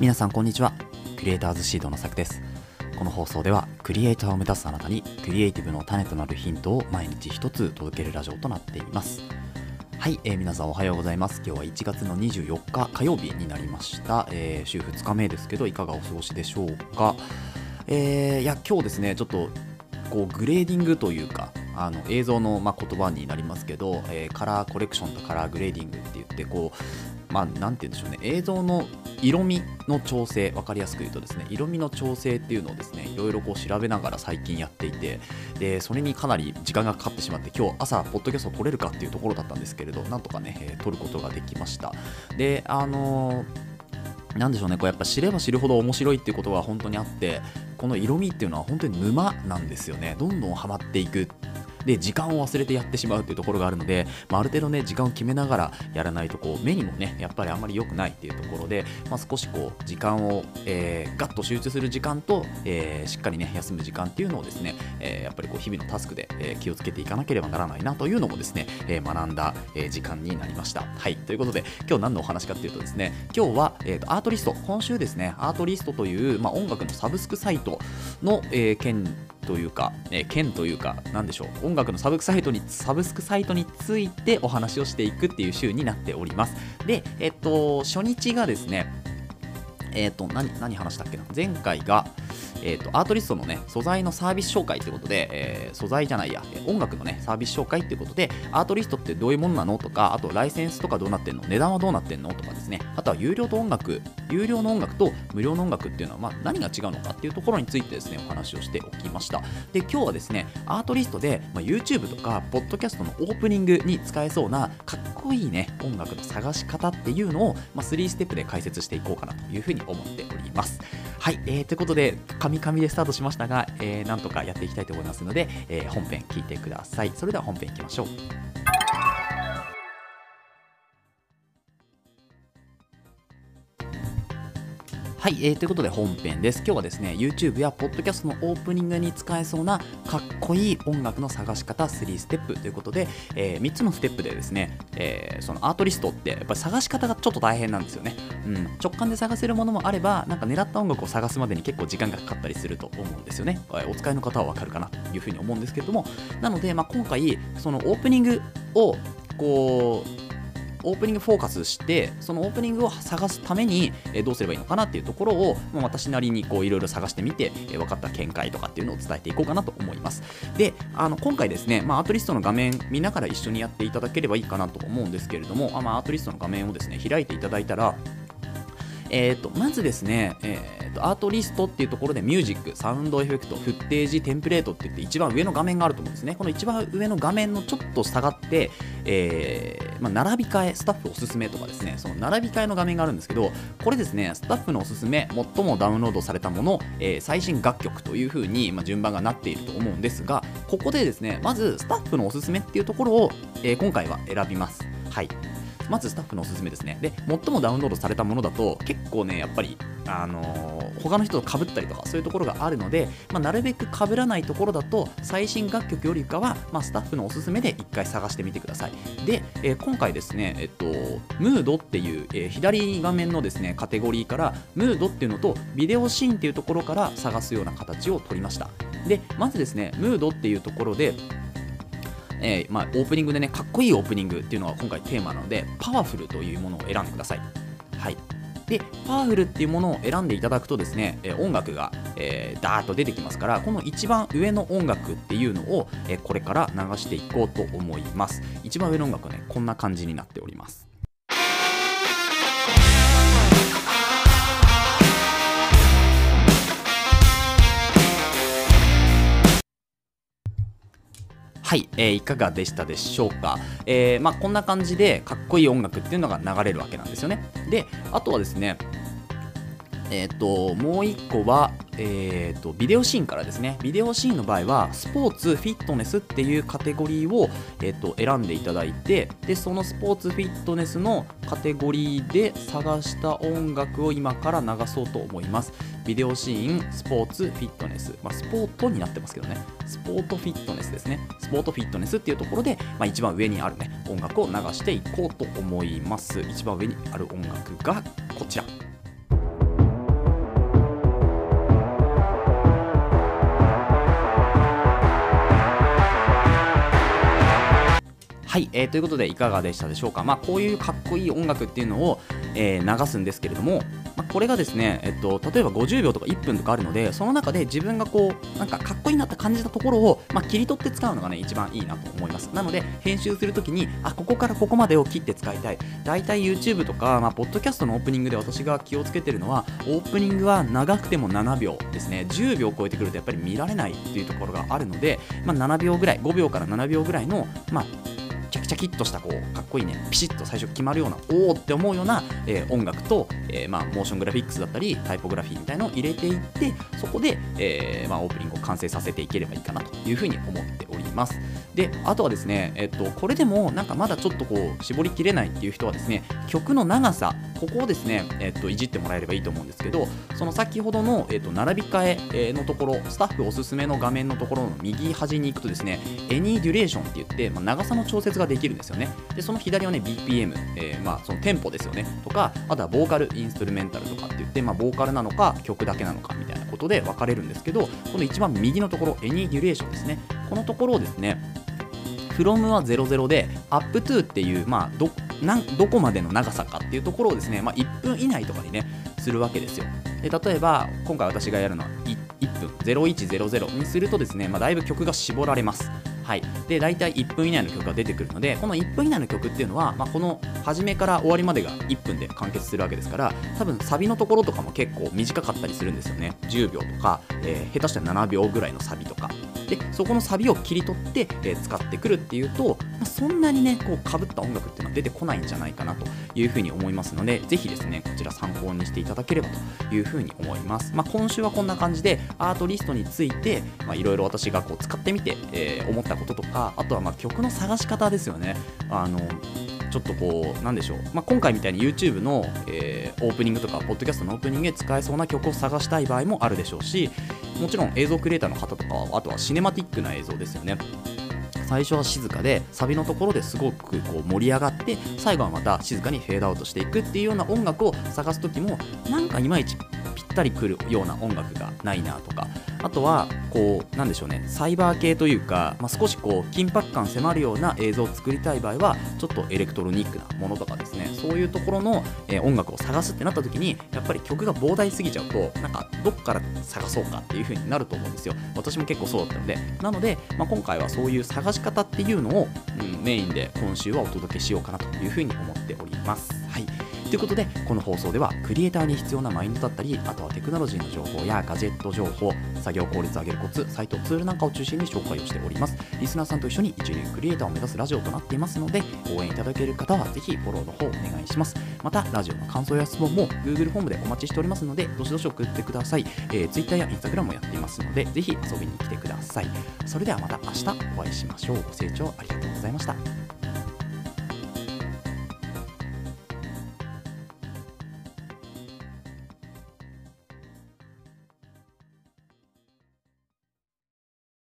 皆さんこんにちは。クリエイターズシードのさくです。この放送ではクリエイターを目指すあなたにクリエイティブの種となるヒントを毎日一つ届けるラジオとなっています。はい、えー、皆さんおはようございます。今日は1月の24日火曜日になりました、えー、週2日目ですけどいかがお過ごしでしょうか。えー、いや今日ですねちょっとこうグレーディングというかあの映像のま言葉になりますけど、えー、カラーコレクションとカラーグレーディングって言ってこうまあ何て言うんでしょうね。映像の色味の調整分かりやすく言うとですね色味の調整っていうのをですねいろいろこう調べながら最近やっていてでそれにかなり時間がかかってしまって今日朝ポッドキャスト撮れるかっていうところだったんですけれどなんとかね、えー、撮ることができました。であのー、なんでしょうねこうやっぱ知れば知るほど面白いっていうことが本当にあってこの色味っていうのは本当に沼なんですよね。どんどんハマっていくで時間を忘れてやってしまうっていうところがあるので、まあ、ある程度ね時間を決めながらやらないとこう目にもねやっぱりあんまり良くないっていうところで、まあ、少しこう時間を、えー、ガッと集中する時間と、えー、しっかりね休む時間っていうのをですね、えー、やっぱりこう日々のタスクで、え気をつけていかなければならないなというのもですね、え学んだ、え時間になりました。はい。ということで今日何のお話かっていうとですね今日は、えーと、アートリスト。今週ですねアートリストという、まあ、音楽のサブスクサイトの、え件というか、え件というか、何でしょう、音楽のサブクサイトに、サブスクサイトについてお話をしていくっていう週になっております。で、えっと、初日がですね、えっと、何、何話したっけな？前回が、えーと、アートリストのね素材のサービス紹介ということで、えー、素材じゃないや音楽のねサービス紹介ということでアートリストってどういうものなのとかあとライセンスとかどうなってんの値段はどうなってんのとかですね。あとは有料と音楽有料の音楽と無料の音楽っていうのは、まあ、何が違うのかっていうところについてですねお話をしておきました。で今日はですねアートリストで、まあ、YouTube とかポッドキャストのオープニングに使えそうなかっこいいね音楽の探し方っていうのを、まあ、3ステップで解説していこうかなというふうに思っております。はい、えー、ということで、カミカミでスタートしましたが、えー、なんとかやっていきたいと思いますので、えー、本編聞いてください。それでは本編いきましょう。はい、えー、ということで本編です。今日はですね、YouTube や Podcast のオープニングに使えそうなかっこいい音楽の探し方3ステップということで、えー、3つのステップでですね、えー、そのアートリストってやっぱり探し方がちょっと大変なんですよね。うん、直感で探せるものもあれば、なんか狙った音楽を探すまでに結構時間がかかったりすると思うんですよね。お使いの方はわかるかなというふうに思うんですけれども、なので、まあ、今回、そのオープニングをこうオープニングフォーカスしてそのオープニングを探すために、えどうすればいいのかなっていうところを、まあ、私なりにこういろいろ探してみて、え分かった見解とかっていうのを伝えていこうかなと思います。であの今回ですね、まあ、アートリストの画面見ながら一緒にやっていただければいいかなと思うんですけれどもあ、まあ、アートリストの画面をですね開いていただいたらえーと、まずですね、えーと、アートリストっていうところでミュージック、サウンドエフェクト、フッテージ、テンプレートって言って一番上の画面があると思うんですね。この一番上の画面のちょっと下がって、えー、まあ、並び替え、スタッフおすすめとかですね、その並び替えの画面があるんですけど、これですね、スタッフのおすすめ、最もダウンロードされたもの、えー、最新楽曲というふうに、まあ、順番がなっていると思うんですが、ここでですね、まずスタッフのおすすめっていうところを、えー、今回は選びます。はい。まずスタッフのおすすめですね。で最もダウンロードされたものだと結構ねやっぱりあのー、他の人と被ったりとかそういうところがあるので、まあ、なるべく被らないところだと最新楽曲よりかは、まあ、スタッフのおすすめで1回探してみてください。で、えー、今回ですねえっとムードっていう、えー、左画面のですねカテゴリーからムードっていうのとビデオシーンっていうところから探すような形を取りました。でまずですねムードっていうところでえー、まあ、オープニングでね、かっこいいオープニングっていうのが今回テーマなので、パワフルというものを選んでください。はい。で、パワフルっていうものを選んでいただくとですね、え音楽が、えー、ダーッと出てきますから、この一番上の音楽っていうのを、えこれから流していこうと思います。一番上の音楽はね、こんな感じになっております。はい、えー、いかがでしたでしょうか、えーまあ、こんな感じでかっこいい音楽っていうのが流れるわけなんですよね。であとはですねえっ、ー、ともう1個はえーと、ビデオシーンからですね。ビデオシーンの場合はスポーツフィットネスっていうカテゴリーを、えーと、選んでいただいてでそのスポーツフィットネスのカテゴリーで探した音楽を今から流そうと思います。ビデオシーンスポーツフィットネス、まあ、スポートになってますけどね。スポートフィットネスですね。スポートフィットネスっていうところで、まあ、一番上にあるね音楽を流していこうと思います。一番上にある音楽がこちら。はい、えー、ということでいかがでしたでしょうか、まあ、こういうかっこいい音楽っていうのを、えー、流すんですけれども、まあ、これがですね、えっと、例えば50秒とか1分とかあるのでその中で自分がこうなんかかっこいいなって感じたところを、まあ、切り取って使うのがね一番いいなと思います。なので編集するときにあここからここまでを切って使いたい。大体 YouTube とか、まあ、ポッドキャストのオープニングで私が気をつけてるのはオープニングは長くても7秒ですね。10秒超えてくるとやっぱり見られないっていうところがあるので、まあ、7秒ぐらい5秒から7秒ぐらいの、まあ、キッとしたこうかっこいいねピシッと最初決まるようなおおって思うような、えー、音楽と、えー、まあ、モーショングラフィックスだったりタイポグラフィーみたいのを入れていってそこで、えー、まあ、オープニングを完成させていければいいかなというふうに思っております。であとはですね、えっと、これでもなんかまだちょっとこう絞りきれないっていう人はですね曲の長さここをですね、えっと、いじってもらえればいいと思うんですけどその先ほどの、えっと、並び替えのところスタッフおすすめの画面のところの右端に行くとですね Any Duration って言って、まあ、長さの調節ができるんですよね。でその左はね BPM、えー、まあそのテンポですよね。とかあとはボーカルインストゥルメンタルとかって言って、まあ、ボーカルなのか曲だけなのかみたいなことで分かれるんですけどこの一番右のところ Any Duration ですね。このところをですね from は00で up to っていう、まあ、どなんどこまでの長さかっていうところをですね、まあ、1分以内とかにねするわけですよ。で例えば今回私がやるのは 1, 1分0100にするとですね、まあ、だいぶ曲が絞られます。はい、で大体1分以内の曲が出てくるのでこの1分以内の曲っていうのは、まあ、この初めから終わりまでが1分で完結するわけですから多分サビのところとかも結構短かったりするんですよね。10秒とか、えー、下手したら7秒ぐらいのサビとか。でそこのサビを切り取って、えー、使ってくるっていうと、まあ、そんなにねこうかぶった音楽っていうのは出てこないんじゃないかなというふうに思いますのでぜひですねこちら参考にしていただければというふうに思います、まあ、今週はこんな感じでアートリストについていろいろ私がこう使ってみて、えー、思ったこととかあとはま曲の探し方ですよね。あのちょっとこうなんでしょう、まあ、今回みたいに YouTube の、えー、オープニングとかポッドキャストのオープニングで使えそうな曲を探したい場合もあるでしょうしもちろん映像クリエイターの方とかはあとはシネマティックな映像ですよね。最初は静かでサビのところですごくこう盛り上がって最後はまた静かにフェードアウトしていくっていうような音楽を探す時もなんかいまいちったりくるような音楽がないなとか。あとはこうなんでしょうね。サイバー系というか、まあ、少しこう緊迫感迫るような映像を作りたい場合はちょっとエレクトロニックなものとかですね。そういうところの、え、音楽を探すってなった時にやっぱり曲が膨大すぎちゃうとなんかどっから探そうかっていう風になると思うんですよ。私も結構そうだったので。なので、まあ、今回はそういう探し方っていうのを、うん、メインで今週はお届けしようかなという風に思っております。ということでこの放送ではクリエイターに必要なマインドだったりあとはテクノロジーの情報やガジェット情報作業効率を上げるコツサイトツールなんかを中心に紹介をしております。リスナーさんと一緒に一流クリエイターを目指すラジオとなっていますので応援いただける方はぜひフォローの方お願いします。またラジオの感想や質問も Google フォームでお待ちしておりますのでどしどし送ってください、えー、Twitter や Instagram もやっていますのでぜひ遊びに来てください。それではまた明日お会いしましょう。ご清聴ありがとうございました。